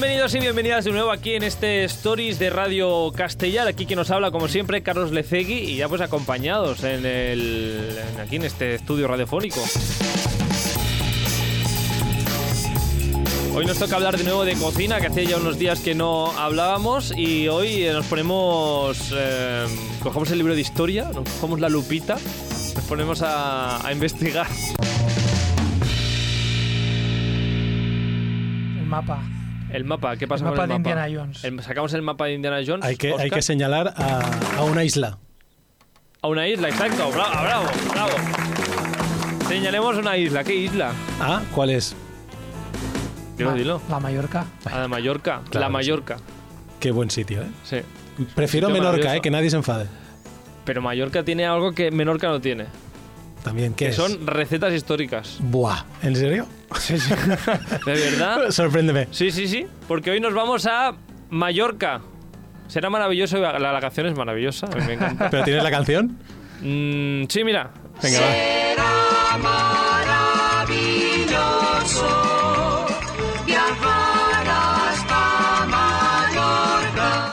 bienvenidos y bienvenidas de nuevo aquí en este Stories de Radio Castellar. Aquí que nos habla, como siempre, Carlos Lecegui y ya pues acompañados en el, aquí en este estudio radiofónico. Hoy nos toca hablar de nuevo de cocina, que hacía ya unos días que no hablábamos y hoy eh, nos ponemos, eh, cogemos el libro de historia, nos cogemos la lupita, nos ponemos a investigar. El mapa. El mapa, ¿qué pasa El con mapa el de mapa? Indiana Jones. El- sacamos el mapa de Indiana Jones. Hay que, hay que señalar a, a una isla. A una isla, exacto. Bravo, bravo, bravo. Señalemos una isla. ¿Qué isla? Ah, ¿cuál es? Dilo, dilo. La Mallorca. A la Mallorca. Claro la sí. Mallorca. Qué buen sitio, ¿eh? Sí. Prefiero Menorca. ¿eh? Que nadie se enfade. Pero Mallorca tiene algo que Menorca no tiene. También, ¿qué Que es? son recetas históricas. Buah, ¿en serio? ¿De verdad? Sorpréndeme. Sí, sí, sí. Porque hoy nos vamos a Mallorca. Será maravilloso. La, la canción es maravillosa. A mí me encanta. ¿Pero tienes la canción? Mm, sí, mira. Venga, va.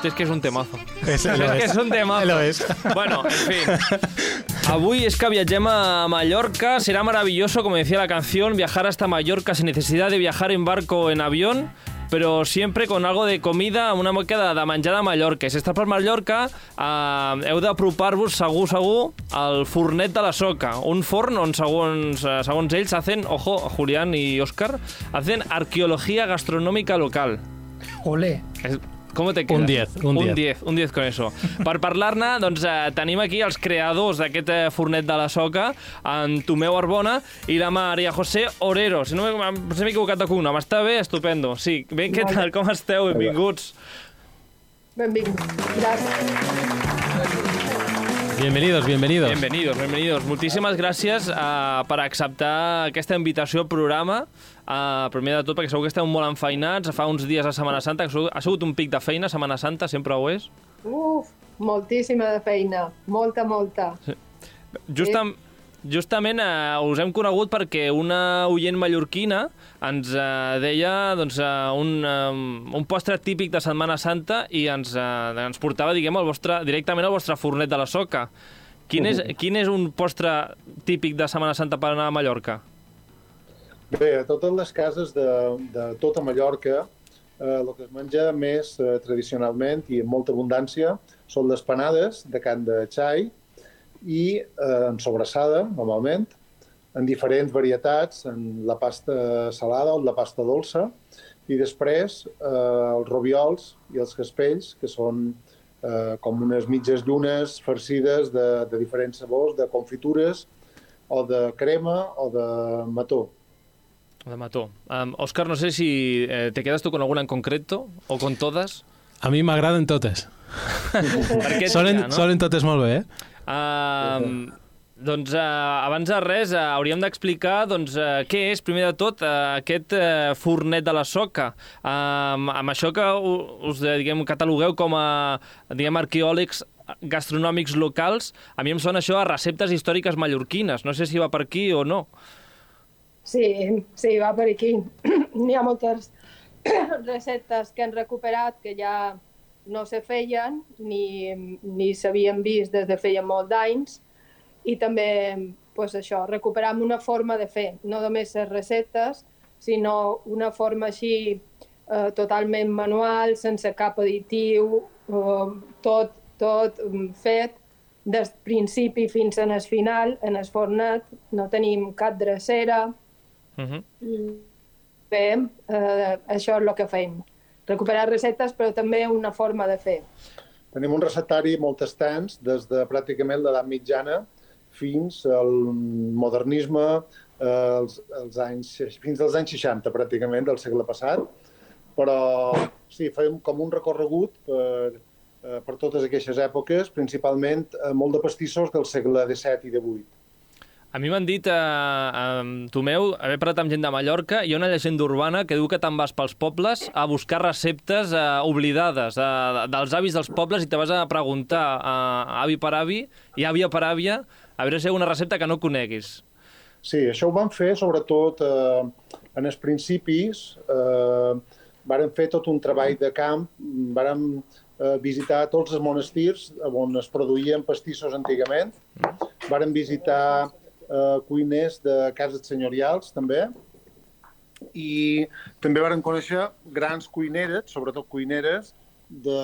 Es que es un temazo. Es, Es que és un temazo. Lo es. Bueno, en fin. Avui es que viatgem a Mallorca. Será maravilloso, como decía la canción, viajar hasta Mallorca sin necesidad de viajar en barco o en avión però sempre con algo de comida, una mica de, menjar de Mallorca. Si estàs per Mallorca, eh, heu d'apropar-vos segur, segur al fornet de la Soca, un forn on, segons, eh, segons ells, hacen, ojo, Julián y Óscar, hacen arqueología gastronómica local. Olé. És- Com te quedas? Un 10, un 10. Un 10, un 10 con eso. Per parlar-ne, doncs, eh, tenim aquí els creadors d'aquest eh, fornet de la soca, en Tomeu Arbona i la Maria José Orero. Si no m'he si equivocat de cognom, està bé? Estupendo. Sí, bé, què tal? Com esteu? Benvinguts. Benvingut. Gràcies. Bienvenidos, bienvenidos. Bienvenidos, bienvenidos. Moltíssimes gràcies uh, per acceptar aquesta invitació al programa. Uh, primer de tot, perquè segur que esteu molt enfeinats. Fa uns dies a Setmana Santa, que ha sigut- un pic de feina, Setmana Santa, sempre ho és. Uf, moltíssima de feina. Molta, molta. Justam, justament eh, us hem conegut perquè una oient mallorquina ens eh, deia doncs, eh, un, eh, un postre típic de Setmana Santa i ens, eh, ens portava diguem, el vostre, directament al vostre fornet de la soca. Quin és, quin és un postre típic de Setmana Santa per anar a Mallorca? Bé, a totes les cases de, de tota Mallorca, eh, el que es menja més eh, tradicionalment i amb molta abundància són les panades de can de xai i eh, en sobrassada, normalment, en diferents varietats, en la pasta salada o en la pasta dolça, i després eh, els robiols i els caspells, que són eh, com unes mitges llunes farcides de, de diferents sabors, de confitures, o de crema o de mató. De Mató. Um, Òscar, no sé si eh, te quedas tú con alguna en concreto o con todas. A mi m'agraden totes. Perquè Solen, no? solen totes molt bé, eh? Uh, doncs uh, abans de res uh, hauríem d'explicar doncs, uh, què és, primer de tot, uh, aquest uh, fornet de la soca. Uh, amb això que us eh, diguem, catalogueu com a diguem, arqueòlegs gastronòmics locals, a mi em sona això a receptes històriques mallorquines. No sé si va per aquí o no. Sí, sí, va per aquí. N'hi ha moltes receptes que han recuperat que ja no se feien ni, ni s'havien vist des de feia molt d'anys i també pues això, recuperar una forma de fer, no només les receptes, sinó una forma així eh, totalment manual, sense cap additiu, eh, tot, tot mm, fet des principi fins en el final, en el fornet, no tenim cap drecera, Uh -huh. fem, eh, això és el que fem. Recuperar receptes, però també una forma de fer. Tenim un receptari molt extens, des de pràcticament l'edat mitjana fins al modernisme, eh, els, els anys, fins als anys 60, pràcticament, del segle passat. Però sí, fem com un recorregut per, eh, per totes aquestes èpoques, principalment eh, molt de pastissos del segle XVII i XVIII. A mi m'han dit, eh, eh, Tomeu, haver parlat amb gent de Mallorca, hi ha una llegenda urbana que diu que te'n vas pels pobles a buscar receptes eh, oblidades eh, dels avis dels pobles i te vas a preguntar a avi per avi i àvia per àvia a veure si hi ha una recepta que no coneguis. Sí, això ho vam fer sobretot eh, en els principis, eh, vàrem fer tot un treball de camp, vàrem eh, visitar tots els monestirs on es produïen pastissos antigament, vàrem visitar eh, cuiners de cases senyorials, també, i també vàrem conèixer grans cuineres, sobretot cuineres, de,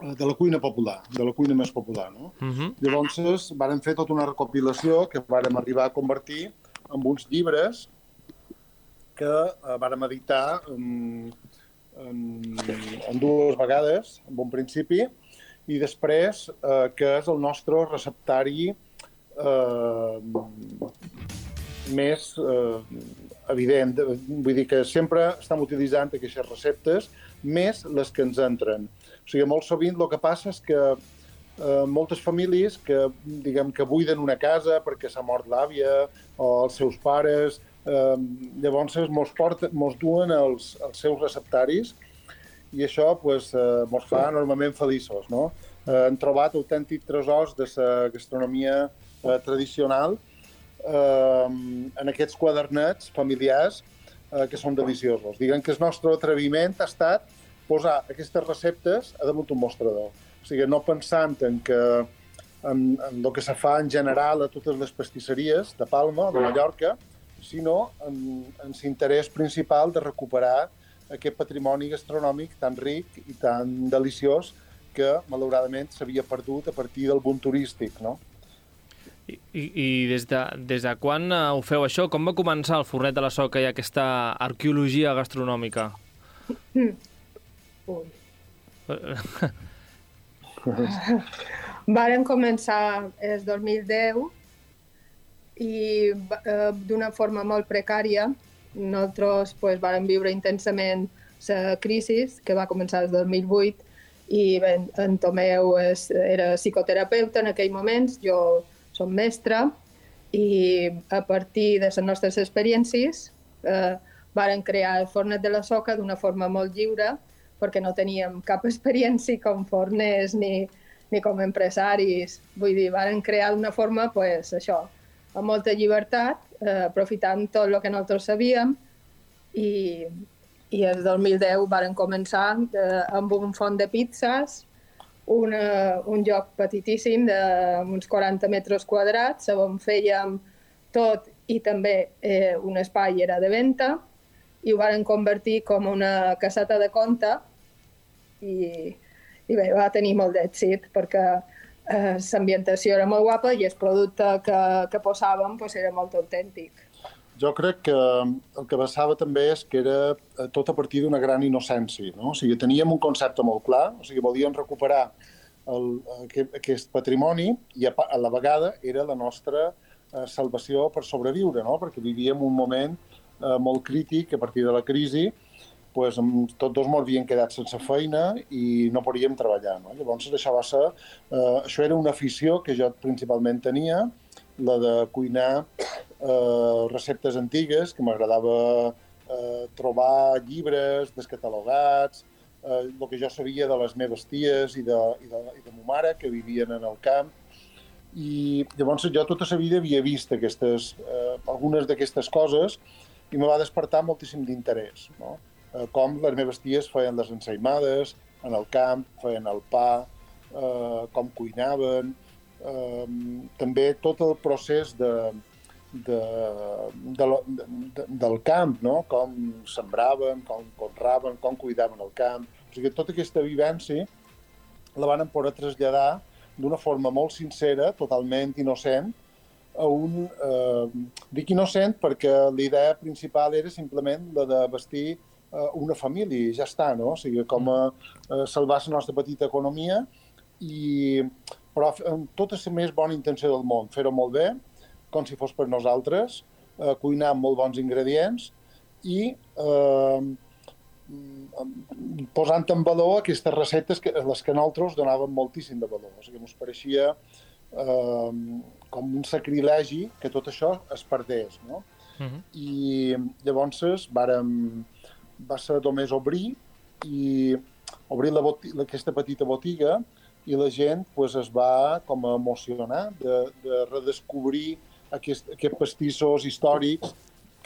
de la cuina popular, de la cuina més popular. No? Uh -huh. Llavors, vàrem fer tota una recopilació que vàrem arribar a convertir en uns llibres que eh, vàrem editar en, en, en dues vegades, en un principi, i després, eh, que és el nostre receptari eh, més eh, evident. Vull dir que sempre estem utilitzant aquestes receptes més les que ens entren. O sigui, molt sovint el que passa és que eh, moltes famílies que, diguem, que buiden una casa perquè s'ha mort l'àvia o els seus pares, eh, llavors mos, porten, mos duen els, els seus receptaris i això pues, eh, mos fa enormement feliços. No? Eh, han trobat autèntics tresors de la gastronomia eh, tradicional eh, en aquests quadernets familiars eh, que són deliciosos. Diguem que el nostre atreviment ha estat posar aquestes receptes a damunt un mostrador. O sigui, no pensant en que en, en el que se fa en general a totes les pastisseries de Palma, de Mallorca, sinó en, en l'interès principal de recuperar aquest patrimoni gastronòmic tan ric i tan deliciós que, malauradament, s'havia perdut a partir del boom turístic, no? I, i, des, de, des de quan eh, ho feu això? Com va començar el Fornet de la Soca i aquesta arqueologia gastronòmica? Ui. Varen començar el 2010 i eh, d'una forma molt precària. Nosaltres pues, vàrem viure intensament la crisi que va començar el 2008 i bé, en Tomeu és, era psicoterapeuta en aquell moments, jo som mestra i a partir de les nostres experiències eh, varen crear el Fornet de la Soca d'una forma molt lliure perquè no teníem cap experiència com forners ni, ni com empresaris. Vull dir, varen crear d'una forma, pues, això, amb molta llibertat, eh, aprofitant tot el que nosaltres sabíem i, i el 2010 varen començar eh, amb un font de pizzas, una, un lloc petitíssim d'uns 40 metres quadrats, on fèiem tot i també eh, un espai era de venda i ho varen convertir com una caseta de compte i, i bé, va tenir molt d'èxit perquè eh, l'ambientació era molt guapa i el producte que, que posàvem pues, era molt autèntic. Jo crec que el que passava també és que era eh, tot a partir d'una gran innocència. No? O sigui, teníem un concepte molt clar, o sigui, volíem recuperar el, aquest, aquest patrimoni i a, a la vegada era la nostra eh, salvació per sobreviure, no? perquè vivíem un moment eh, molt crític a partir de la crisi pues, tots dos ens havien quedat sense feina i no podíem treballar. No? Llavors, això va ser... Eh, això era una afició que jo principalment tenia, la de cuinar eh, receptes antigues, que m'agradava eh, trobar llibres descatalogats, eh, el que jo sabia de les meves ties i de, i de, i de ma mare, que vivien en el camp, i llavors jo tota la vida havia vist aquestes, eh, algunes d'aquestes coses i me va despertar moltíssim d'interès. No? Eh, com les meves ties feien les ensaïmades, en el camp, feien el pa, eh, com cuinaven, eh, també tot el procés de, de, de, de, de, del camp, no? com sembraven, com conraven, com cuidaven el camp. O sigui, tota aquesta vivència la van poder traslladar d'una forma molt sincera, totalment innocent, a un... Eh, dic innocent perquè l'idea principal era simplement la de vestir eh, una família i ja està, no? O sigui, com a eh, salvar la nostra petita economia i però amb tota la més bona intenció del món, fer-ho molt bé, com si fos per nosaltres, eh, cuinar amb molt bons ingredients i eh, posant en valor aquestes receptes que les que nosaltres donàvem moltíssim de valor. O sigui, ens pareixia eh, com un sacrilegi que tot això es perdés. No? Uh -huh. I llavors vàrem, va ser només obrir i obrir la botiga, aquesta petita botiga i la gent pues, es va com a emocionar de, de redescobrir aquest, aquests pastissos històrics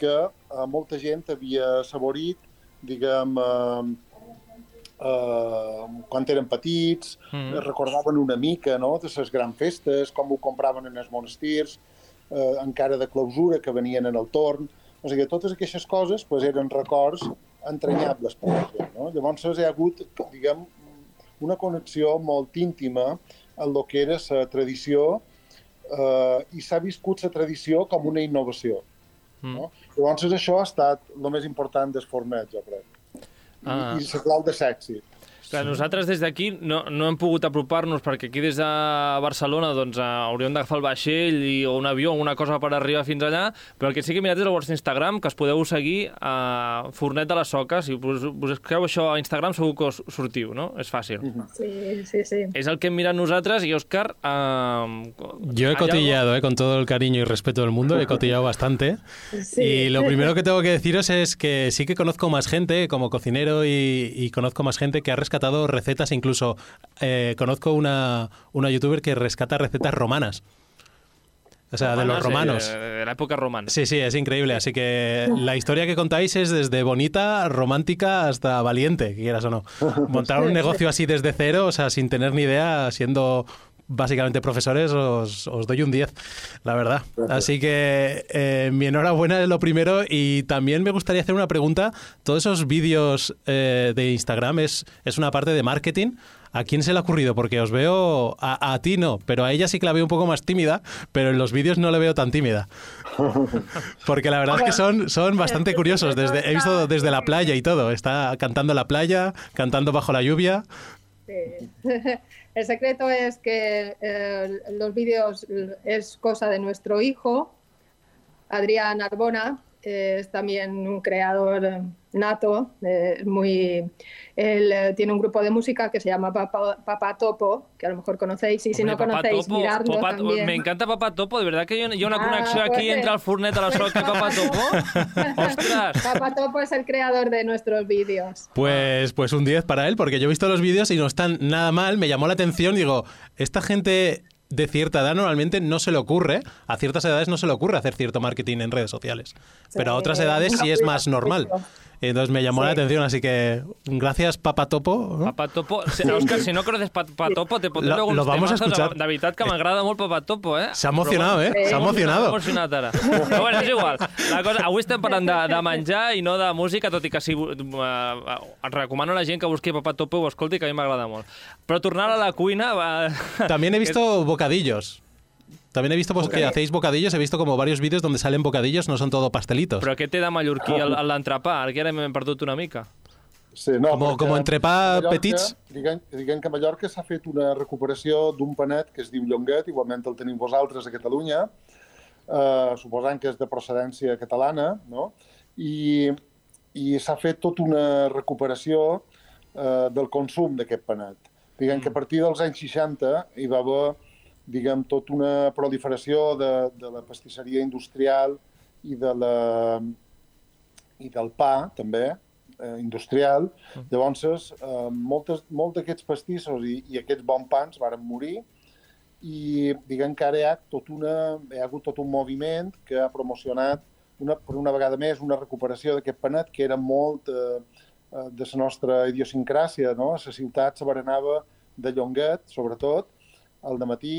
que eh, molta gent havia saborit diguem, eh, eh, quan eren petits, mm recordaven una mica no? de les grans festes, com ho compraven en els monestirs, eh, encara de clausura que venien en el torn. O sigui, totes aquestes coses pues, eren records entranyables per la gent. No? Llavors hi ha hagut, diguem, una connexió molt íntima en el que era la tradició eh, i s'ha viscut la tradició com una innovació. Mm. No? Llavors això ha estat el més important del Fornet, jo crec. I, Ah. i la clau de l'èxit. Clar, nosaltres des d'aquí no, no hem pogut apropar-nos perquè aquí des de Barcelona doncs, eh, hauríem d'agafar el vaixell i, o un avió o una cosa per arribar fins allà, però el que sí que he mirat és el vostre Instagram, que es podeu seguir a Fornet de les Soques. Si us, us escriu això a Instagram segur que us sortiu, no? És fàcil. Sí, sí, sí. És el que hem mirat nosaltres i, Òscar... Eh, Yo he cotillado, eh, con todo el cariño y respeto del mundo, he cotillado bastante. Sí. Y lo primero que tengo que deciros es que sí que conozco más gente como cocinero y, y conozco más gente que ha rescatado recetas, incluso eh, conozco una, una youtuber que rescata recetas romanas. O sea, de los romanos. De, de la época romana. Sí, sí, es increíble. Así que la historia que contáis es desde bonita, romántica hasta valiente, quieras o no. Montar un negocio así desde cero, o sea, sin tener ni idea, siendo básicamente profesores, os, os doy un 10, la verdad. Así que eh, mi enhorabuena es lo primero y también me gustaría hacer una pregunta. Todos esos vídeos eh, de Instagram es, es una parte de marketing. ¿A quién se le ha ocurrido? Porque os veo, a, a ti no, pero a ella sí que la veo un poco más tímida, pero en los vídeos no la veo tan tímida. Porque la verdad es que son, son bastante curiosos. Desde, he visto desde la playa y todo. Está cantando en la playa, cantando bajo la lluvia. Sí. El secreto es que eh, los vídeos es cosa de nuestro hijo, Adrián Arbona, es también un creador nato, eh, muy, él eh, tiene un grupo de música que se llama Papa, Papa Topo, que a lo mejor conocéis, y si Hombre, no conocéis, Topo, miradlo también. Me encanta Papá Topo, de verdad que una, hay una Ah, conexión pues, aquí entre el Furnet de la Soca y Papá Topo. ¡Ostras! Papa Topo es el creador de nuestros vídeos. Pues, pues un 10 para él, porque yo he visto los vídeos y no están nada mal. Me llamó la atención. Digo, esta gente de cierta edad normalmente no se le ocurre, a ciertas edades no se le ocurre hacer cierto marketing en redes sociales. Pero a otras edades sí es más normal. Entonces me llamó la Sí. atención, así que gracias, Papa Topo. ¿no? Papá Topo. Si- no conoces Papá Topo, te pondré luego lo vamos a escuchar. De veritat que m'agrada molt Papá Topo, eh? Se ha emocionado, ¿eh? Sí. Se ha emocionado. emocionat ara. Però bueno, és igual. La cosa, avui estem parlant de, de menjar i no de música, tot i que si, uh, uh, recomano a la gent que busqui Papá Topo i ho escolti, que a mi m'agrada molt. Però tornant a la cuina... Va... También he visto bocadillos. También he visto pues, que hacéis bocadillos, he visto como varios vídeos donde salen bocadillos, no son todo pastelitos. Però què té de mallorquí el- l'entrepà? Ara que ara m'hem perdut una mica. Sí, no, Com- perquè com entrepà a Mallorca, petits? Diguem, diguem que a Mallorca s'ha fet una recuperació d'un panet que es diu llonguet, igualment el tenim vosaltres a Catalunya, eh, suposant que és de procedència catalana, no? I, i s'ha fet tota una recuperació eh, del consum d'aquest panet. Diguem que a partir dels anys 60 hi va haver diguem, tota una proliferació de, de la pastisseria industrial i, de la, i del pa, també, eh, industrial. Llavors, eh, moltes, molts d'aquests pastissos i, i aquests bons pans varen morir i diguem que ara hi ha, tot una, hi ha hagut tot un moviment que ha promocionat una, per una vegada més una recuperació d'aquest panet que era molt eh, eh, de la nostra idiosincràsia. No? A la ciutat se berenava de llonguet, sobretot, al matí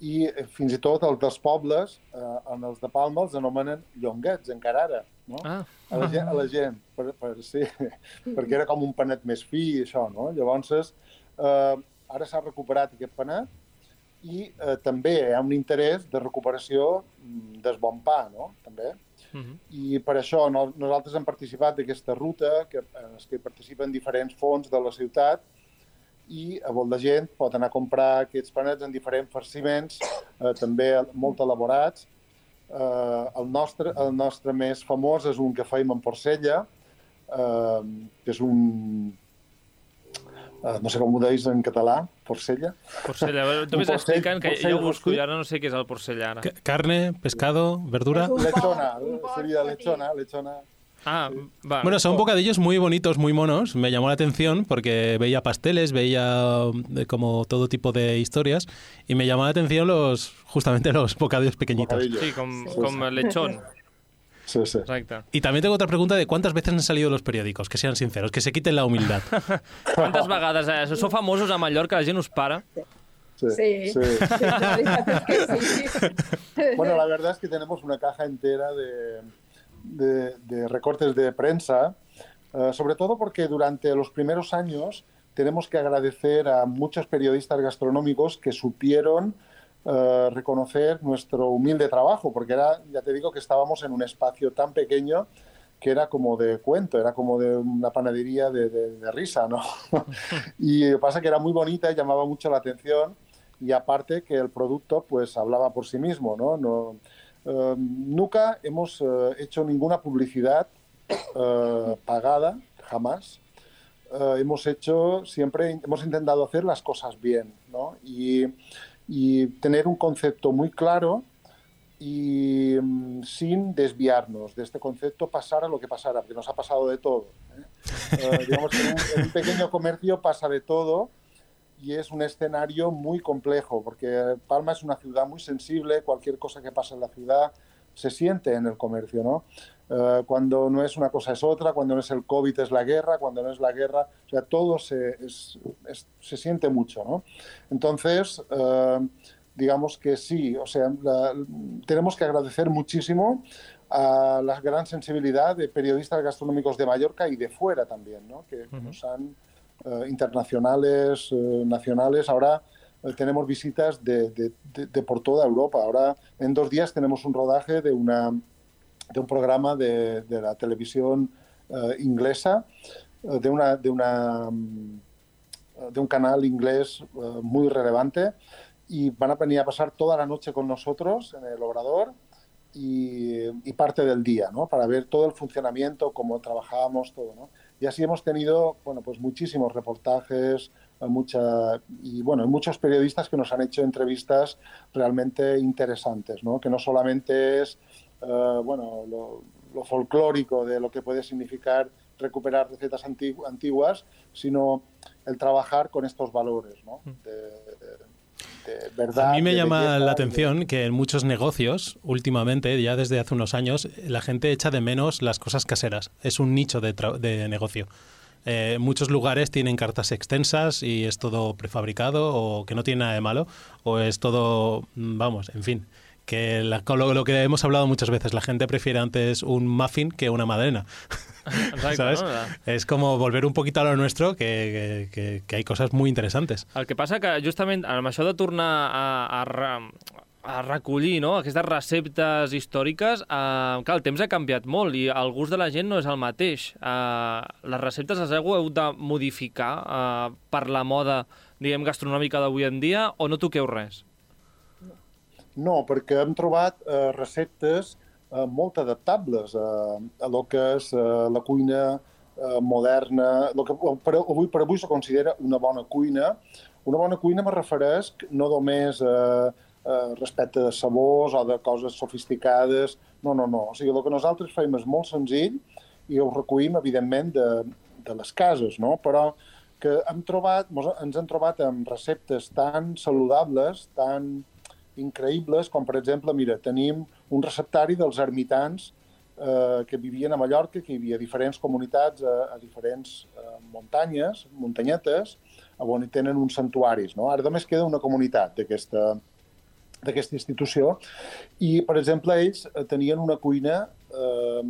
i eh, fins i tot els dels pobles, eh, en els de Palma, els anomenen llonguets, encara ara. No? Ah. a la gent, a la gent per, per, sí, perquè era com un panet més fi i això, no? Llavors, eh, ara s'ha recuperat aquest panet i eh, també hi ha un interès de recuperació mm, del bon pa, no? També. Uh -huh. I per això no, nosaltres hem participat d'aquesta ruta, que, en que participen diferents fons de la ciutat, i a vol de gent pot anar a comprar aquests panets en diferents farciments, eh, també molt elaborats. Eh, el, nostre, el nostre més famós és un que feim en porcella, eh, que és un... Eh, no sé com ho deis en català, porcella. Porcella. Tu m'estàs porcell- explicant que porcell jo busco i ara no sé què és el porcell ara. Ca- Carne, pescado, verdura. Lechona, seria petit. lechona, lechona. Ah, va. Bueno, son bocadillos muy bonitos, muy monos. Me llamó la atención porque veía pasteles, veía eh, como todo tipo de historias y me llamó la atención los justamente los bocadillos pequeñitos. Bocadillo. Sí, com, Sí, com sí. lechón. Sí, sí. Exacte. Y también tengo otra pregunta de cuántas veces han salido los periódicos, que sean sinceros, que se quiten la humildad. Quantes vegades? Eh, famosos a Mallorca, la gent us para. Sí, Sí. sí. Sí. Bueno, la verdad es que tenemos una caja entera de, de- de recortes de prensa, eh, sobre todo porque durante los primeros años tenemos que agradecer a muchos periodistas gastronómicos que supieron eh, reconocer nuestro humilde trabajo, porque era, ya te digo que estábamos en un espacio tan pequeño que era como de cuento, era como de una panadería de, de- de risa, ¿no? y pasa que era muy bonita y llamaba mucho la atención y aparte que el producto pues hablaba por sí mismo, ¿no? no eh, nunca hemos eh, hecho ninguna publicidad eh, pagada, jamás. Eh, hemos hecho siempre, hemos intentado hacer las cosas bien, ¿no? Y, tener un concepto muy claro y mm, sin desviarnos de este concepto, pasara lo que pasara, porque nos ha pasado de todo. digamos que en un pequeño comercio pasa de todo y es un escenario muy complejo, porque Palma es una ciudad muy sensible, cualquier cosa que pasa en la ciudad se siente en el comercio, ¿no? Eh, cuando no es una cosa es otra, cuando no es el COVID es la guerra, cuando no es la guerra, o sea, todo se, es- es- se siente mucho, ¿no? Entonces, eh, digamos que sí, o sea, la- tenemos que agradecer muchísimo a la gran sensibilidad de periodistas gastronómicos de Mallorca y de fuera también, ¿no? que nos han internacionales, eh, nacionales. Ahora eh, tenemos visitas de, de- de- de por toda Europa. Ahora en dos días tenemos un rodaje de, una, de un programa de, la televisión eh, inglesa, eh, de, una, de, una, mm, de un canal inglés eh, muy relevante y van a venir a pasar toda la noche con nosotros en el Obrador y, y parte del día, ¿no? Para ver todo el funcionamiento, cómo trabajábamos, todo, ¿no? Y así hemos tenido, bueno, pues muchísimos reportajes, eh, mucha, y bueno, muchos periodistas que nos han hecho entrevistas realmente interesantes, ¿no? Que no solamente es, eh, bueno, lo, lo folclórico de lo que puede significar recuperar recetas antigu- antiguas, sino el trabajar con estos valores, ¿no? De, de- de verdad. A mí me llama belleza, la de- atención que en muchos negocios, últimamente, ya desde hace unos años, la gente echa de menos las cosas caseras. Es un nicho de negocio. Eh, muchos lugares tienen cartas extensas y es todo prefabricado o que no tiene nada de malo o es todo, mm, vamos, en fin. Que la- con lo, lo que hemos hablado muchas veces, la gente prefiere antes un muffin que una. Exacte, ¿Sabes? no? Es como volver un poquito a lo nuestro, que, que- que- que hay cosas muy interesantes. El que passa que justament amb això de tornar a, a, a recollir no? aquestes receptes històriques, eh, clar, el temps ha canviat molt i el gust de la gent no és el mateix. Eh, les receptes les heu hagut de modificar eh, per la moda diguem, gastronòmica d'avui en dia o no toqueu res? No, perquè hem trobat eh, receptes eh, molt adaptables a, a lo que és eh, la cuina eh, moderna, lo que per, avui per avui se considera una bona cuina. Una bona cuina me refereix no només eh, eh, respecte de sabors o de coses sofisticades, no, no, no. O sigui, el que nosaltres fem és molt senzill i ho recollim, evidentment, de, de les cases, no? Però que hem trobat, ens hem trobat amb receptes tan saludables, tan increïbles, com per exemple, mira, tenim un receptari dels ermitans eh, que vivien a Mallorca, que hi havia diferents comunitats a, a diferents eh, muntanyes, muntanyetes, on hi tenen uns santuaris. No? Ara només queda una comunitat d'aquesta d'aquesta institució i, per exemple, ells eh, tenien una cuina eh,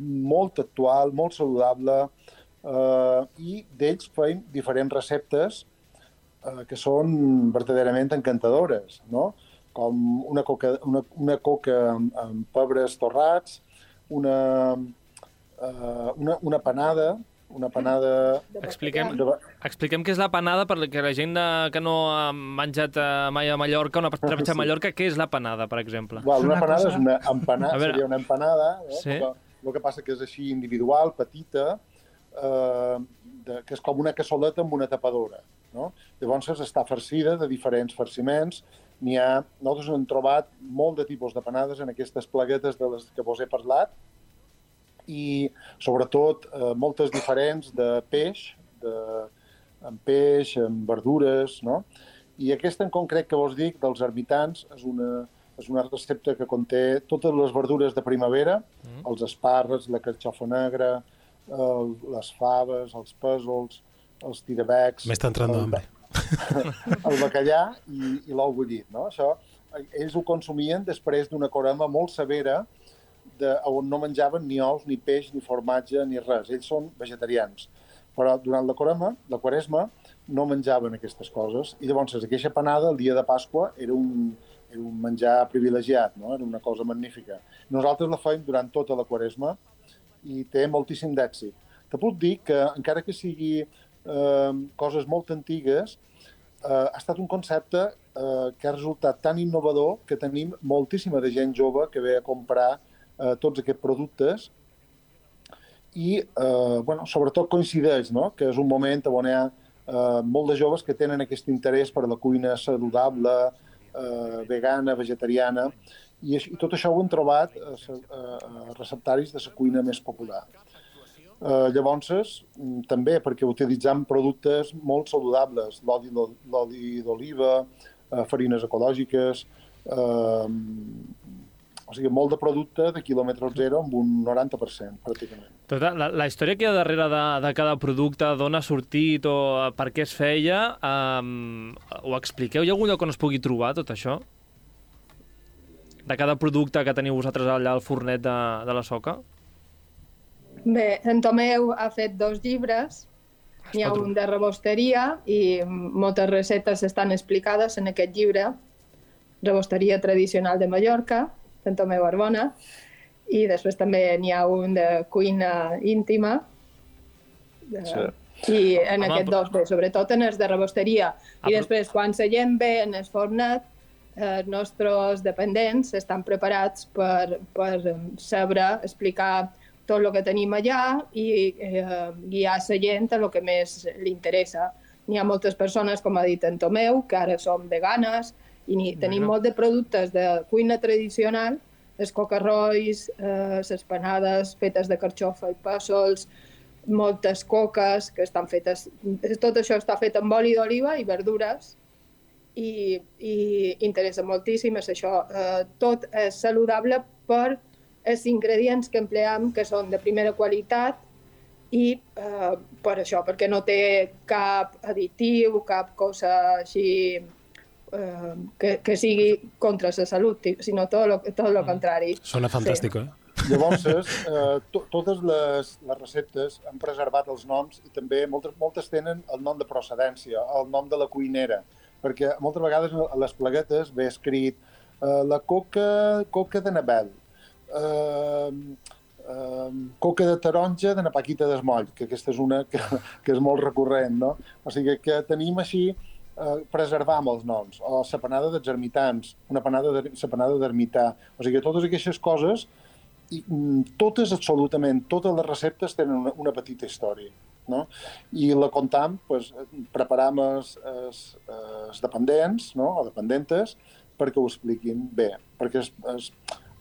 molt actual, molt saludable eh, i d'ells feien diferents receptes eh, que són verdaderament encantadores, no? Com una coca, una, una coca amb, amb pebres torrats, una, eh, una, una panada, una panada... De Expliquem, De, expliquem què és la panada perquè la gent que no ha menjat eh, mai a Mallorca, una trepitja a Mallorca, què és la panada, per exemple? Val, una, una panada cosa- és una empanada, veure. seria una empanada, eh? Sí. el que passa que és així individual, petita, eh, de, que és com una cassoleta amb una tapadora. No? Llavors està farcida de diferents farciments. N'hi ha, nosaltres hem trobat molt de tipus de panades en aquestes plaguetes de les que vos he parlat i sobretot eh, moltes diferents de peix, de, amb peix, amb verdures, no? I aquesta en concret que vos dic, dels ermitans, és una, és una recepta que conté totes les verdures de primavera, mm. els espàrrecs, la carxofa negra, el, les faves, els pèsols, els tirabecs... M'està entrant hambre. el bacallà i, i l'ou bullit, no? Això, ells ho consumien després d'una corema molt severa de, on no menjaven ni ous, ni peix, ni formatge, ni res. Ells són vegetarians. Però durant la corema, la quaresma, no menjaven aquestes coses. I llavors aquesta panada, el dia de Pasqua, era un, era un menjar privilegiat, no? era una cosa magnífica. Nosaltres la feim durant tota la quaresma i té moltíssim d'èxit. Te puc dir que, encara que sigui eh, coses molt antigues, eh, ha estat un concepte eh, que ha resultat tan innovador que tenim moltíssima de gent jove que ve a comprar eh, tots aquests productes i, eh, bueno, sobretot coincideix, no?, que és un moment on hi ha eh, molt de joves que tenen aquest interès per la cuina saludable, eh, vegana, vegetariana, i, i tot això ho hem trobat a, a, a receptaris de la cuina més popular. Eh, llavors, mm, també perquè utilitzam productes molt saludables, l'oli d'oliva, eh, farines ecològiques, eh, o sigui, molt de producte de quilòmetre zero amb un 90%, pràcticament. Tota la, la història que hi ha darrere de, de cada producte, d'on ha sortit o per què es feia, um, ho expliqueu? Hi ha algun lloc on es pugui trobar tot això? De cada producte que teniu vosaltres allà al fornet de, de la soca? Bé, en Tomeu ha fet dos llibres, n'hi ha un de rebosteria i moltes receptes estan explicades en aquest llibre, Rebosteria tradicional de Mallorca, d'en Tomeu Arbona, i després també n'hi ha un de cuina íntima, de... sí. i en Home, aquest dos, bé, sobretot en els de rebosteria. Ah, I després, quan la gent ve en el fornet, els nostres dependents estan preparats per, per saber explicar tot el que tenim allà i eh, guiar la gent a el que més li interessa. N'hi ha moltes persones, com ha dit en Tomeu, que ara som veganes i ni, tenim molt de productes de cuina tradicional, els cocarrois, eh, les panades fetes de carxofa i pèsols, moltes coques que estan fetes... Tot això està fet amb oli d'oliva i verdures i, i interessa moltíssim és això. Eh, tot és saludable per els ingredients que empleam, que són de primera qualitat, i eh, per això, perquè no té cap additiu, cap cosa així eh, que, que sigui contra la salut, sinó tot lo, tot lo mm. contrari. Sona fantàstic, sí. eh? Llavors, eh, to totes les, les receptes han preservat els noms i també moltes, moltes tenen el nom de procedència, el nom de la cuinera, perquè moltes vegades a les pleguetes ve escrit eh, la coca, coca de Nabel, eh, eh, coca de taronja de na Paquita d'Esmoll, que aquesta és una que, que és molt recurrent, no? O sigui que tenim així eh, preservar els noms, o la panada dels ermitans, una panada de, panada d'ermità, o sigui, totes aquestes coses, i, mm, totes, absolutament, totes les receptes tenen una, una petita història, no? I la comptam, pues, preparam els, els, els dependents, no?, o dependentes, perquè ho expliquin bé, perquè es, es,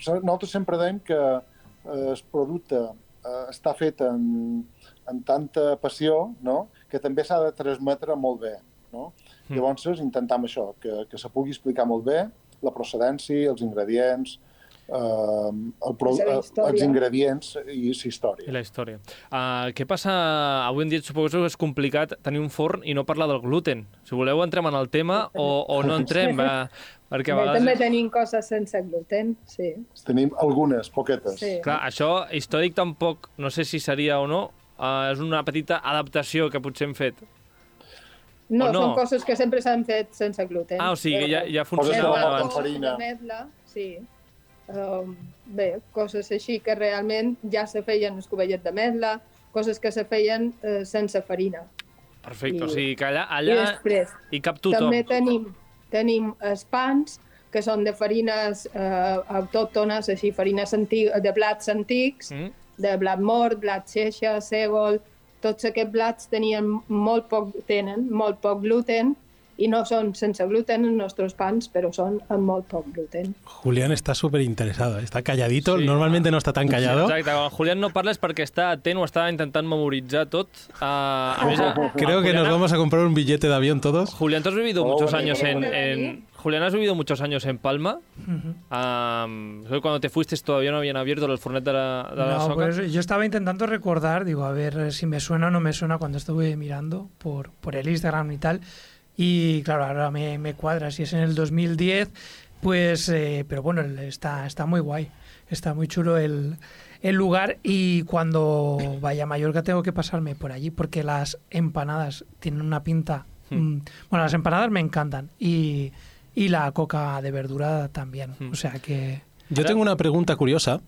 nosaltres sempre dèiem que eh, el producte eh, està fet en, en tanta passió no? que també s'ha de transmetre molt bé. No? Mm. Llavors intentam això, que, que se pugui explicar molt bé la procedència, els ingredients, eh, el pro, eh, els ingredients i la història. I la història. Uh, què passa? Avui en dia suposo que és complicat tenir un forn i no parlar del gluten. Si voleu entrem en el tema o, o no entrem. Uh, perquè a vegades... També tenim coses sense gluten, sí. Tenim algunes, poquetes. Sí. Clar, això històric tampoc, no sé si seria o no, uh, és una petita adaptació que potser hem fet. No, no, són coses que sempre s'han fet sense gluten. Ah, o sigui, ja, ja funcionaven abans. Farina. Medla, sí. Um, bé, coses així que realment ja se feien escovellet de medla, coses que se feien uh, sense farina. Perfecte, I, o sigui que allà, allà i després, hi cap tothom. També tenim, tenim els pans, que són de farines eh, autòctones, així, farines de blats antics, mm. de blat mort, blat xeixa, sègol, tots aquests blats tenien molt poc, tenen molt poc gluten i no són sense gluten els nostres pans, però són amb molt poc gluten. Julián està súper interesado, està calladito, sí. normalmente no està tan callado. Sí, exacte, quan Julián no parla és perquè està atent o està intentant memoritzar tot. Uh, a més, Creo que nos vamos a comprar un billete de avión todos. Julián, tú has vivido oh, muchos años en, en, Julián, has vivido muchos años en Palma. Am, creo que cuando te fuiste todavía no habían abierto el Fornet de la, de la No, Soca. pues yo estaba intentando recordar, digo, a ver si me suena o no me suena cuando estuve mirando por, por el Instagram y tal. Y claro, ahora me, me cuadra, si es en el 2010, pues, eh, pero bueno, está, está muy guay, está muy chulo el, el lugar y cuando vaya a Mallorca tengo que pasarme por allí porque las empanadas tienen una pinta... mm, bueno, las empanadas me encantan y, y la coca de verdura también, Hmm. o sea que... Yo tengo una pregunta curiosa.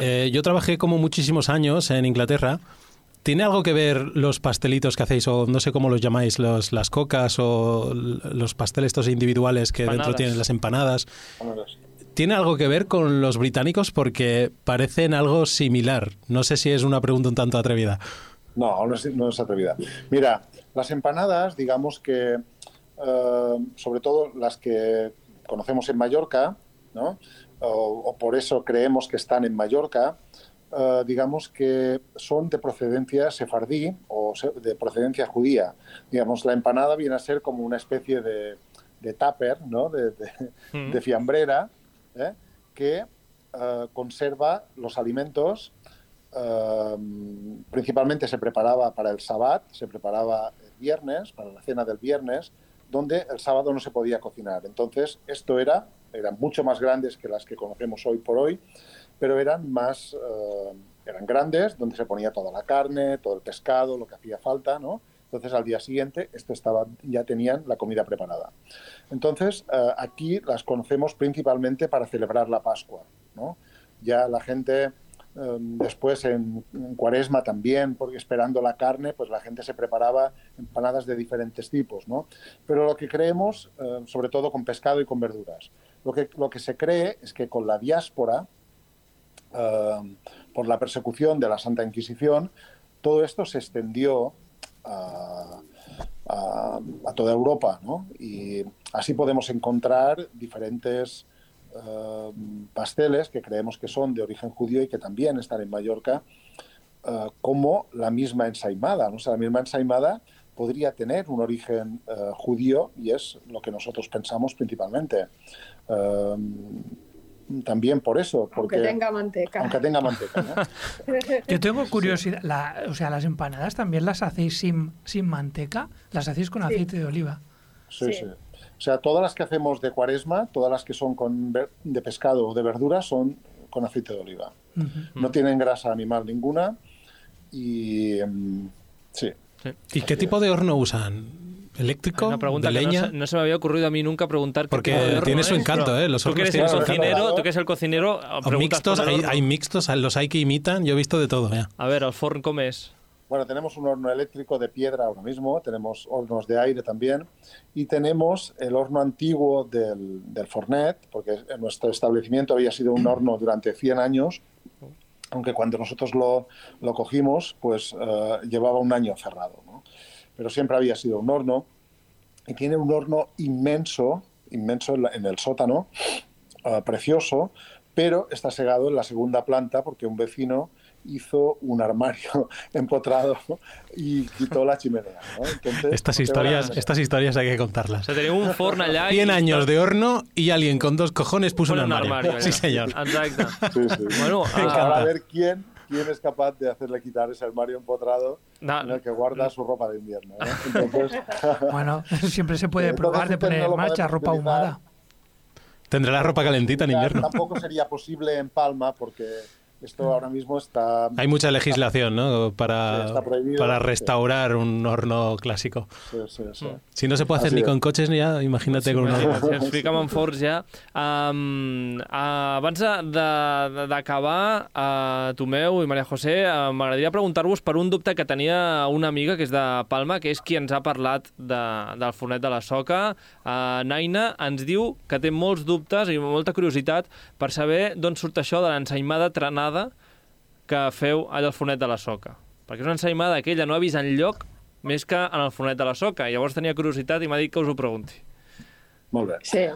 Eh, yo trabajé como muchísimos años en Inglaterra. ¿Tiene algo que ver los pastelitos que hacéis, o no sé cómo los llamáis, los, las cocas o los pasteles estos individuales que dentro tienen las empanadas? ¿Tiene algo que ver con los británicos? Porque parecen algo similar. No sé si es una pregunta un tanto atrevida. No, no es, no es atrevida. Mira, las empanadas, digamos que, eh, sobre todo las que conocemos en Mallorca, ¿no? o, o por eso creemos que están en Mallorca, eh, digamos que son de procedencia sefardí o de procedencia judía. Digamos, la empanada viene a ser como una especie de, de tupper, ¿no? de, de- Mm. de fiambrera, ¿eh? que eh, conserva los alimentos principalmente se preparaba para el sabbat, se preparaba el viernes, para la cena del viernes, donde el sábado no se podía cocinar. Entonces, esto era, eran mucho más grandes que las que conocemos hoy por hoy, pero eran más, eh, eran grandes, donde se ponía toda la carne, todo el pescado, lo que hacía falta, ¿no? Entonces, al día siguiente, esto estaba, ya tenían la comida preparada. Entonces, eh, aquí las conocemos principalmente para celebrar la Pascua, ¿no? Ya la gente eh, después en, en Cuaresma también, porque esperando la carne, pues la gente se preparaba empanadas de diferentes tipos, ¿no? Pero lo que creemos, eh, sobre todo con pescado y con verduras, lo que, lo que se cree es que con la diáspora, eh, por la persecución de la Santa Inquisición, todo esto se extendió a, a- a toda Europa, ¿no? Y así podemos encontrar diferentes eh, pasteles que creemos que son de origen judío y que también están en Mallorca, eh, como la misma ensaimada. ¿no? O sea, la misma ensaimada podría tener un origen eh, judío y es lo que nosotros pensamos principalmente. Eh, también por eso, porque Aunque tenga manteca. aunque tenga manteca. ¿no? Yo tengo curiosidad, la- o sea, las empanadas también las hacéis sin, sin manteca, las hacéis con Sí. aceite de oliva. Sí, Sí. sí. O sea, todas las que hacemos de cuaresma, todas las que son con ver- de pescado o de verdura son con aceite de oliva. No tienen grasa animal ninguna y mm, sí. ¿Y qué tipo de horno usan? ¿Eléctrico? Una pregunta ¿De que no leña? se, no se me había ocurrido a mí nunca preguntar qué Porque de horno tiene su es. encanto, ¿eh? Los Tú que hornos eres el tienen su encanto. cocinero, tú que eres el cocinero, mixtos, el hay, mixtos, los hay que imitan, yo he visto de todo. ya. A ver, el forn com és? Bueno, tenemos un horno eléctrico de piedra ahora mismo, tenemos hornos de aire también y tenemos el horno antiguo del, del Fornet, porque en nuestro establecimiento había sido un horno durante 100 años, aunque cuando nosotros lo, lo cogimos, pues eh, llevaba un año cerrado. Pero siempre había sido un horno y tiene un horno inmenso, inmenso en, la- en el sótano, eh, precioso, pero está segado en la segunda planta porque un vecino hizo un armario empotrado y quitó la chimenea. ¿no? Entonces, Estas historias, estas historias hay que O contarlas. sigui, teniu un forn allà... 100 i años de horno y alguien con dos cojones puso un armario. allà. Sí, señor. Exacte. Sí, sí. Bueno, ah, a ver quién, quién es capaz de hacerle quitar ese armario empotrado en el que guarda su ropa de invierno. Bueno, siempre se puede probar de poner no en marcha ropa utilizar. ahumada. Tendrá la ropa calentita en invierno. tampoco sería posible en Palma porque esto ahora mismo está... Hay mucha legislación, ¿no? Sí, Para, para sí. restaurar un horno clásico. Sí, sí, sí. Si no se puede hacer Así ni es. con coches ni ya, imagínate con un horno. Si ens fiquem en forns ja. Um, uh, abans de- de- d'acabar, uh, Tomeu i Maria José, uh, m'agradaria preguntar-vos per un dubte que tenia una amiga que és de Palma, que és qui ens ha parlat de, del fornet de la soca. Uh, Naina ens diu que té molts dubtes i molta curiositat per saber d'on surt això de l'ensaïmada trenada que feu allà al fornet de la soca. Perquè és una ensaïmada que ella no ha vist enlloc més que en el fornet de la soca. Llavors tenia curiositat i m'ha dit que us ho pregunti. Molt bé. Sí.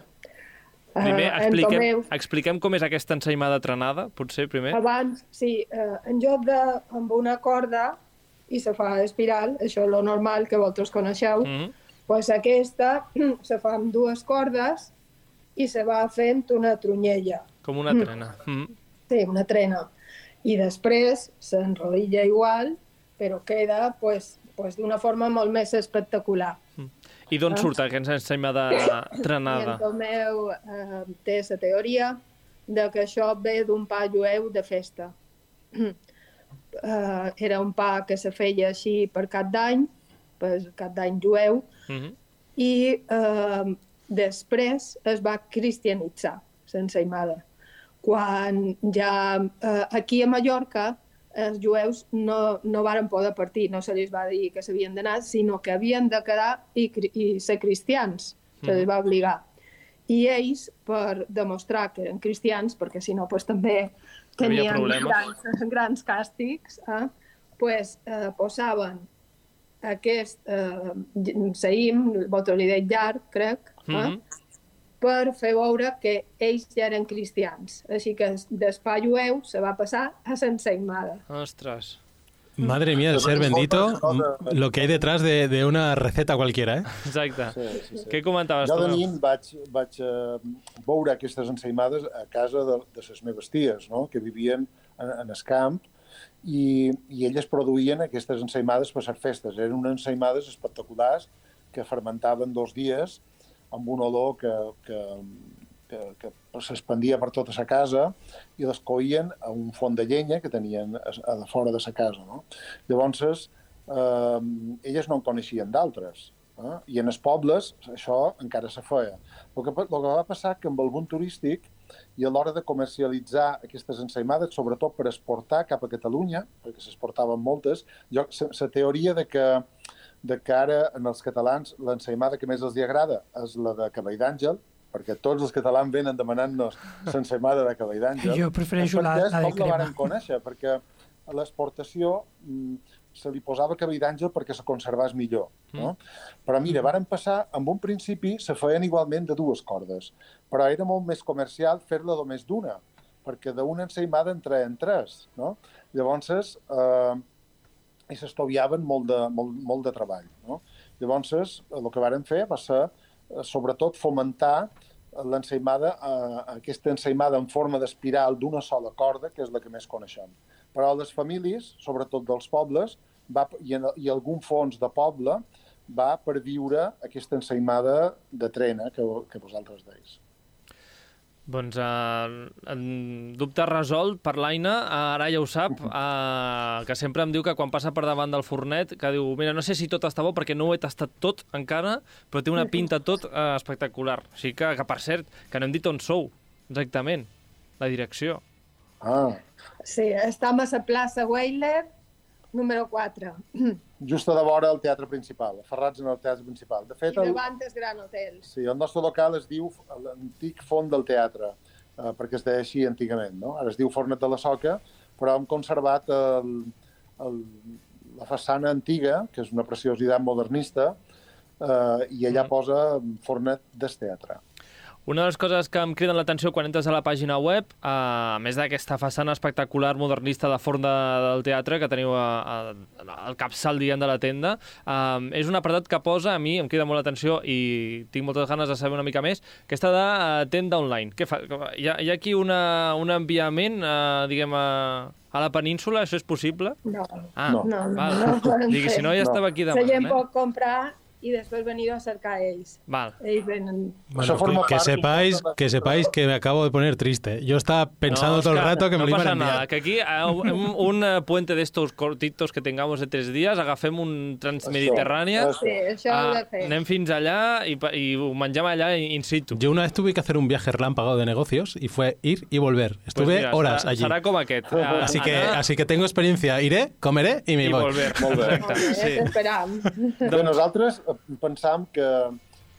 Primer, en expliquem, Tomeu, expliquem com és aquesta ensaïmada trenada, potser, primer. abans, sí, eh, en lloc de amb una corda i se fa espiral, això és lo normal que vosaltres coneixeu, Mm -hmm. pues aquesta se fa amb dues cordes i se va fent una trunyella. Com una trena. Mm. Sí, una trena. I després s'enrotlla igual, però queda pues, pues, d'una forma molt més espectacular. I d'on surt aquesta ensaïmada I trenada? en Tomeu eh, té la teoria de que això ve d'un pa jueu de festa. eh, era un pa que se feia així per cap d'any, per cap d'any jueu, Mhm. i eh, després es va cristianitzar l'ensaïmada. Quan ja eh, aquí a Mallorca els jueus no, no varen poder partir, no se va dir que s'havien d'anar, sinó que havien de quedar i, i ser cristians, se les va obligar. I ells, per demostrar que eren cristians, perquè si no pues, també tenien grans, grans càstigs, eh, pues, eh, posaven aquest eh, vosaltres li deia llarg, crec, eh, Mhm. Per fer veure que ells ja eren cristians. Així que d'espai jueu se va passar a l'ensaïmada. Ostres. Madre mía, el ser bendito, lo que hay detrás de, de una receta cualquiera, ¿eh? Exacte. Sí, sí, sí. Què comentaves Jo tu? de nin vaig, vaig eh, veure aquestes ensaïmades a casa de, de les meves ties, no? que vivien en, en el camp, i, i elles produïen aquestes ensaïmades per les festes. Eren unes ensaïmades espectaculars que fermentaven dos dies amb un olor que, que, que, que s'expandia per tota la casa i les coïen a un font de llenya que tenien a, a de fora de la casa. No? Llavors, eh, elles no en coneixien d'altres. Eh? I en els pobles això encara se feia. El que, el que va passar que amb el boom turístic i a l'hora de comercialitzar aquestes ensaïmades, sobretot per exportar cap a Catalunya, perquè s'exportaven moltes, jo, la teoria de que, de que ara en els catalans l'ensaïmada que més els hi agrada és la de Cavall d'Àngel, perquè tots els catalans venen demanant-nos l'ensaïmada de Cavall d'Àngel. Jo prefereixo la- la de com la crema. varen conèixer, perquè a l'exportació mm, se li posava Cavall d'Àngel perquè se conservés millor. No? Però mira, varen passar, amb un principi se feien igualment de dues cordes, però era molt més comercial fer-la només d'una, perquè d'una ensaïmada en treien tres. No? Llavors, eh, i s'estoviaven molt de, molt, molt de treball. No? Llavors, el que varen fer va ser, eh, sobretot, fomentar l'ensaïmada, eh, aquesta ensaïmada en forma d'espiral d'una sola corda, que és la que més coneixem. Però les famílies, sobretot dels pobles, va, i, en, i algun fons de poble, va perviure aquesta ensaïmada de trena que, que vosaltres deis. Doncs en dubte resolt per l'Aina, ara ja ho sap, uh, que sempre em diu que quan passa per davant del fornet, que diu, mira, no sé si tot està bo perquè no ho he tastat tot encara, però té una pinta tot uh, espectacular. O sigui que, que, per cert, que no hem dit on sou, exactament, la direcció. Ah, Sí, estem a la plaça Weiler, número 4, just a de vora el teatre principal, aferrats en el teatre principal. De i fet, el, davant del Gran Hotel. Sí, el nostre local es diu l'antic font del teatre, eh, perquè es deia així antigament, no? Ara es diu Fornet de la Soca, però hem conservat el, el, la façana antiga, que és una preciositat modernista, eh, i allà posa Fornet del Teatre. Una de les coses que em criden l'atenció quan entres a la pàgina web, eh, a més d'aquesta façana espectacular modernista de forn de, del teatre que teniu a, a, al capçal, diguem, de la tenda, eh, és un apartat que posa, a mi em crida molt l'atenció i tinc moltes ganes de saber una mica més, aquesta de eh, tenda online. Què fa? Hi ha, hi ha aquí una, un enviament, eh, diguem, a, a la península? Això és possible? No, Ah, No. no, no, val. no ho poden Digui, si no, ja No. estava aquí La demanant, gent eh? pot comprar i després venir a cercar ells. Val. Ells venen... Bueno, forma que, que sepáis, de que sepáis que me acabo de poner triste. Yo estaba pensando todo el rato que me no lo iban a enviar. nada, que aquí un, un eh, puente de estos cortitos que tengamos de tres días, agafem un Transmediterrània, Això, Sí, això heu ah, de anem fins allà i, pa- i ho mengem allà in situ. Yo una vez tuve que hacer un viaje relámpago de negocios y fue ir y volver. Pues Estuve mira, horas serà, allí. Serà com aquest. eh, Así que, anar así que tengo experiencia. Iré, comeré y me i voy. volver. Molt bé. Exacte, Molt bé, sí. nosaltres eh, pensam que,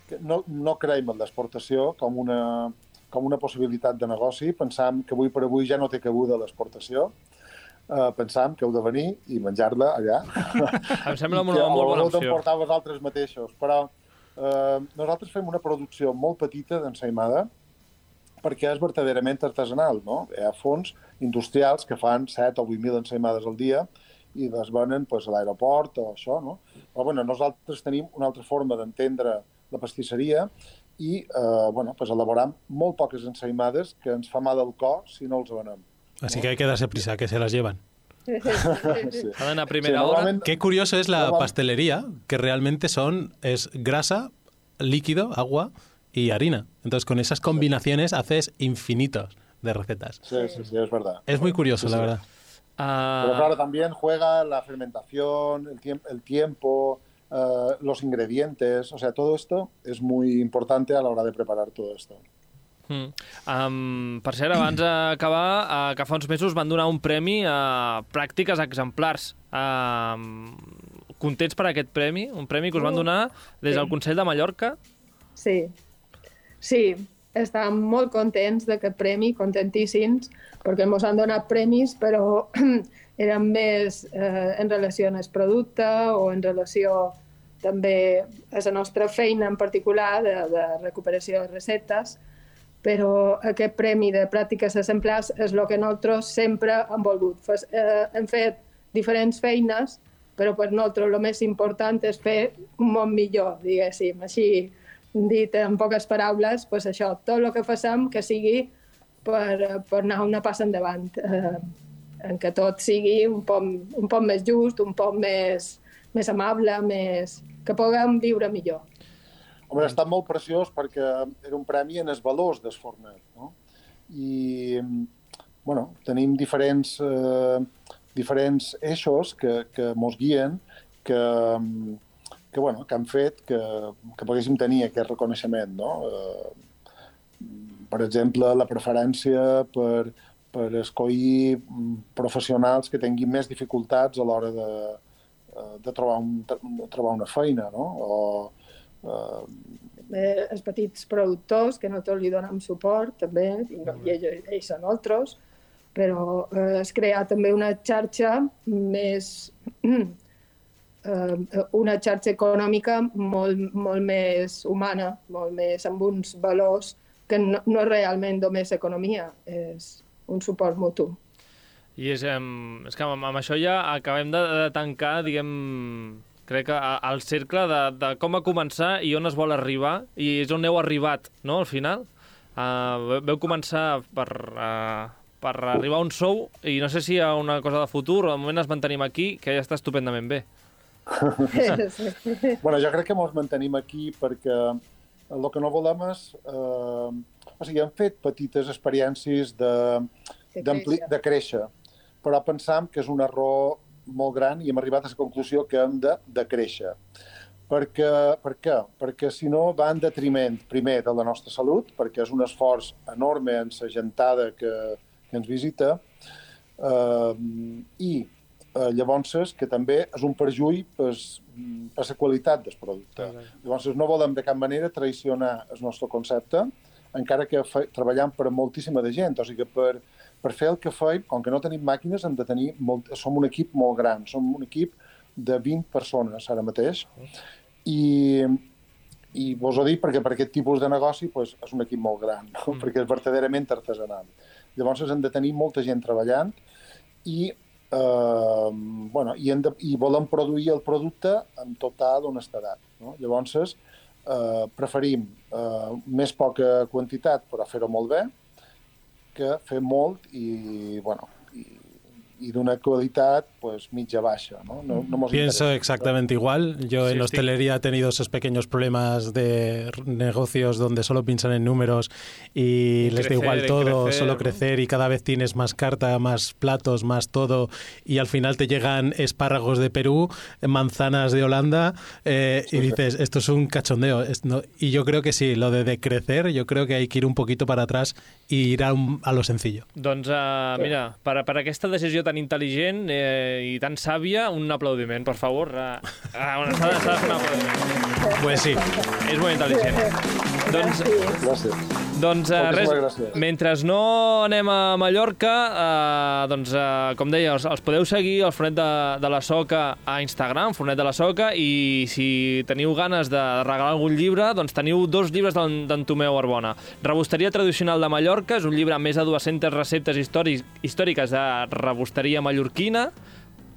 que no, no creiem en l'exportació com una, com una possibilitat de negoci. Pensam que avui per avui ja no té cabuda l'exportació. Uh, pensam que heu de venir i menjar-la allà. Em sembla una que molt bona opció. d'emportar vosaltres mateixos. Però eh, nosaltres fem una producció molt petita d'ensaïmada perquè és verdaderament artesanal. No? Hi ha fons industrials que fan 7 o 8.000 ensaïmades al dia i les venen pues, a l'aeroport o això. No? Però bueno, nosaltres tenim una altra forma d'entendre la pastisseria i eh, bueno, pues elaboram molt poques ensaïmades que ens fa mal al cor si no els venem. Así que hay que darse prisa, que se las llevan. Sí. Ha d'anar a primera Sí, hora. Qué curioso es la pastelería, que realmente son es grasa, líquido, agua y harina. Entonces, con esas combinaciones haces infinitos de recetas. Sí, sí, sí, es verdad. Es muy curioso, Sí, la sí. verdad. Ah, Pero claro, también juega la fermentación, el, tiemp- el tiempo, eh, los ingredientes, o sea, todo esto es muy importante a la hora de preparar todo esto. Mm. Um, per cert, abans d'acabar, uh, que fa uns mesos van donar un premi a pràctiques exemplars. Um, contents per aquest premi? Un premi que us van donar des del. Consell de Mallorca? Sí, sí, estàvem molt contents d'aquest premi, contentíssims, perquè ens han donat premis, però eren més eh, en relació el producte o en relació també a la nostra feina en particular de, de recuperació de receptes, però aquest premi de pràctiques exemplars és el que nosaltres sempre hem volgut. Fes, eh, hem fet diferents feines, però per nosaltres el més important és fer un món millor, diguéssim. Així, dit en poques paraules, pues això, tot el que facem que sigui per, per anar una passa endavant, eh, en què tot sigui un poc, un poc més just, un poc més, més amable, més, que puguem viure millor. Home, ha estat molt preciós perquè era un premi en els valors del forner, no? I, bueno, tenim diferents, eh, diferents eixos que, que mos guien, que, que, bueno, que han fet que, que poguéssim tenir aquest reconeixement, no? Eh, per exemple, la preferència per, per escollir professionals que tinguin més dificultats a l'hora de, eh, de, trobar un, de trobar una feina, no? O, eh, eh, els petits productors, que nosaltres li donem suport també, i, no, i ells, ells són altres, però eh, es crea també una xarxa més... eh, una xarxa econòmica molt, molt més humana, molt més amb uns valors que no, no és realment només economia, és un suport mutu. I és, és que amb, amb això ja acabem de, de tancar, diguem, crec que el cercle de, de com va començar i on es vol arribar, i és on heu arribat, no?, al final. Uh, veu començar per, uh, per arribar un sou, i no sé si hi ha una cosa de futur, o de moment ens mantenim aquí, que ja està estupendament bé. Sí. bueno, jo crec que ens mantenim aquí perquè el que no volem és... Eh, o sigui, hem fet petites experiències de, De créixer. de créixer, però pensam que és un error molt gran i hem arribat a la conclusió que hem de, de créixer. Perquè, per què? Perquè si no va en detriment, primer, de la nostra salut, perquè és un esforç enorme en la gentada que, que ens visita, eh, i eh, llavors que també és un perjuí per, per la qualitat del producte. Llavors no volem de cap manera traicionar el nostre concepte, encara que fe, treballam per moltíssima de gent. O sigui que per, per fer el que feim, com que no tenim màquines, hem de tenir molt, som un equip molt gran, som un equip de 20 persones ara mateix, i, i vos ho dic perquè per aquest tipus de negoci pues, és un equip molt gran, no? mm. perquè és verdaderament artesanal. Llavors hem de tenir molta gent treballant i, eh, bueno, i, de, i volem produir el producte amb total honestedat. No? Llavors eh, preferim eh, més poca quantitat però fer-ho molt bé que fer molt i, bueno, i, y de una qualitat pues mitja baixa. ¿no? No, no Pienso interesa. exactamente igual. Yo Sí, en sí. hostelería he tenido esos pequeños problemas de negocios donde solo piensan en números y, Y les da crecer, igual y todo, crecer, solo ¿no? crecer y cada vez tienes más carta, más platos, más todo y al final te llegan espárragos de Perú, manzanas de Holanda eh, y dices, esto es un cachondeo. Es- no- y yo creo que sí, lo de decrecer, yo creo que hay que ir un poquito para atrás y ir a, un- a lo sencillo. Doncs, uh, mira, per, per aquesta decisió tan intel·ligent eh, i tan sàvia, un aplaudiment, per favor. Uh, S'ha de, s'ha de fer un aplaudiment. Pues sí. És molt intel·ligent. doncs, Gràcies. Doncs uh, res, gràcies. mentre no anem a Mallorca, uh, doncs, uh, com deia, els, els podeu seguir al Fornet de, de la Soca a Instagram, Fornet de la Soca, i si teniu ganes de regalar algun llibre, doncs teniu dos llibres d'en Tomeu Arbona. Rebosteria tradicional de Mallorca, és un llibre amb més de 200 receptes històrics, històriques de rebosteria mallorquina,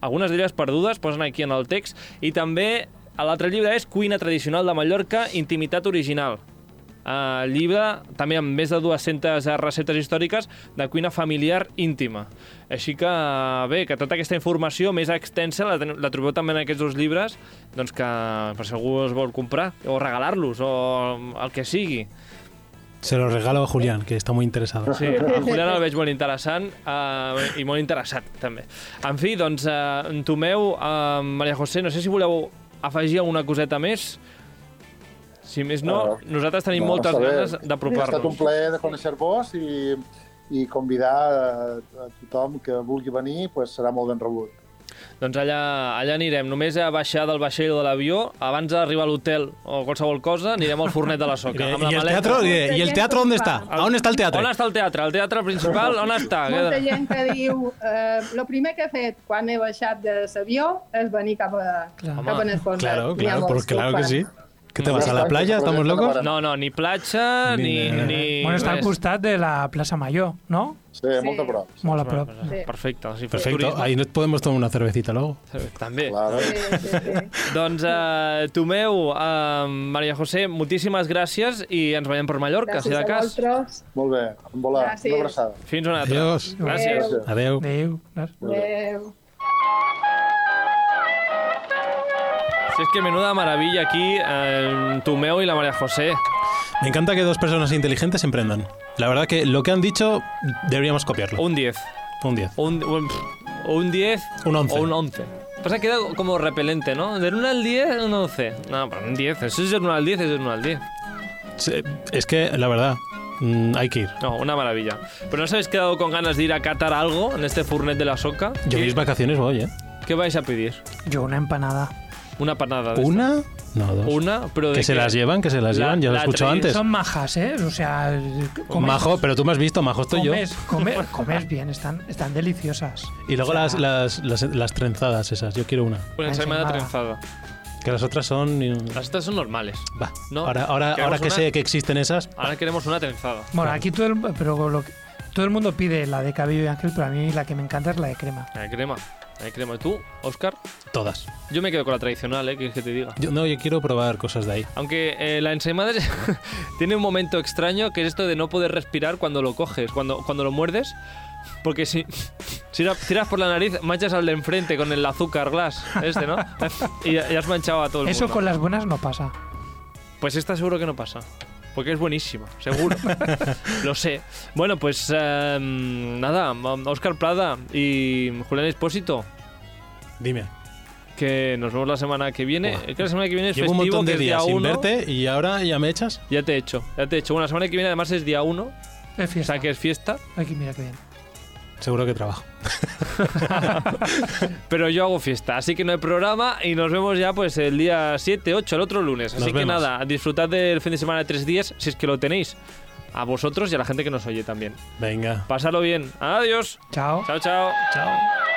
algunes d'elles perdudes, posen aquí en el text, i també l'altre llibre és Cuina tradicional de Mallorca, intimitat original. Eh, llibre també amb més de 200 receptes històriques de cuina familiar íntima. Així que, bé, que tota aquesta informació més extensa la, la trobeu també en aquests dos llibres, doncs que per si algú els vol comprar, o regalar-los, o el que sigui. Se lo regalo a Julián, que está muy interesado. Sí, el Julián el veig molt interessant eh, i molt interessat, també. En fi, doncs, eh, Tomeu, eh, Maria José, no sé si voleu afegir alguna coseta més. Si més no, No. nosaltres tenim No, moltes està bé. ganes Ha estat un d'apropar-nos. plaer de conèixer-vos i, i convidar a, a tothom que vulgui venir pues, serà molt ben rebut. Doncs allà, allà anirem. Només a baixar del vaixell o de l'avió, abans d'arribar a l'hotel o qualsevol cosa, anirem al fornet de la soca. amb la ¿Y el, maleta. teatro, ¿Y el teatro dónde está? ¿A dónde está el teatro? On està el teatre? El teatre principal, on està? Molta gent que diu eh, el primer que he fet quan he baixat de l'avió és venir cap a, Clar. cap a el fornet. Claro, claro, ho claro que sí. ¿Qué te vas a la playa? ¿Estamos locos? No, no, ni platja, ni... Ni- ni Bueno, està al costat de la plaça Major, no? Sí, Sí. molt a prop. Molt a prop. Sí. Perfecte. Sí, Perfecto, turisme. ahí nos podemos tomar una cervecita luego. També. Claro. Sí, sí, sí. Doncs, uh, Tomeu, uh, Maria José, moltíssimes gràcies i ens veiem per Mallorca, si Gràcies de a cas. vosaltres. Molt bé, en volar. Gràcies. Una abraçada. Fins una altra. Adiós. Gràcies. Adéu. Adeu. Adéu. Gràcies. Adéu. Si es que menuda maravilla aquí, eh, Tomeu y la María José. Me encanta que dos personas inteligentes emprendan. La verdad que lo que han dicho deberíamos copiarlo. Un 10. Un 10. Un, un, un 10 Un 11. o un 11. Pasa que queda como repelente, ¿no? Del 1 al 10, un 11. No, pero un 10. Eso es del 1 al 10, es del 1 al 10. Sí, Es que, la verdad, mm, hay que ir. No, una maravilla. ¿Pero no os habéis quedado con ganas de ir a catar algo en este Furnet de la Soca? Yo ¿Qué, mis vacaciones voy, ¿eh? qué vais a pedir? Yo una empanada. Una panada. de ¿Una? No, dos. Una, pero de Que se las llevan, que se las La- llevan. Ya lo la he escuchado antes. Son majas, ¿eh? O sea, comes, Majo, pero tú me has visto, majo estoy yo. comes, comes, bien, están, están deliciosas. Y luego O sea, las, las, las, las trenzadas esas, yo quiero una. Una ensalmada. trenzada. Que las otras son... Las estas son normales. Va, No, ahora, ahora, ahora que una- sé que existen esas, Ahora queremos una trenzada. Bueno, aquí todo el, pero lo que- todo el mundo pide la de cabello y ángel, pero a mí la que me encanta es la de crema. La de crema. De crema. ¿Tú, Oscar? todas. Yo me quedo con la tradicional, ¿eh? ¿Quieres que te diga? Yo, no, yo quiero probar cosas de ahí. Aunque eh, la ensaimada tiene un momento extraño que es esto de no poder respirar cuando lo coges, cuando, cuando lo muerdes. Porque si, si tira- tiras por la nariz, manchas al de enfrente con el azúcar glass, este, ¿no? Y ya has manchado a todo el Eso mundo. con las buenas no pasa. Pues esta seguro que no pasa. Porque es buenísima, seguro. Lo sé. Bueno, pues eh, nada, Oscar Prada y Julián Espósito, Dime. que nos vemos la semana que viene. Buah. Es que la semana que viene es Llevo un festivo, montón que de es día días sin uno. verte y ahora ya me echas. Ya te he hecho, ya te he hecho. Bueno, la semana que viene además es día 1, Es o sea que es fiesta. Aquí, mira qué bien. Seguro que trabajo. Pero yo hago fiesta, así que no hay programa y nos vemos ya pues el día 7, 8, el otro lunes. Así Nos que vemos. nada, disfrutad del fin de semana de tres días, si es que lo tenéis. A vosotros y a la gente que nos oye también. Venga. Pasarlo bien. Adiós. Chao. Chao, chao. Chao.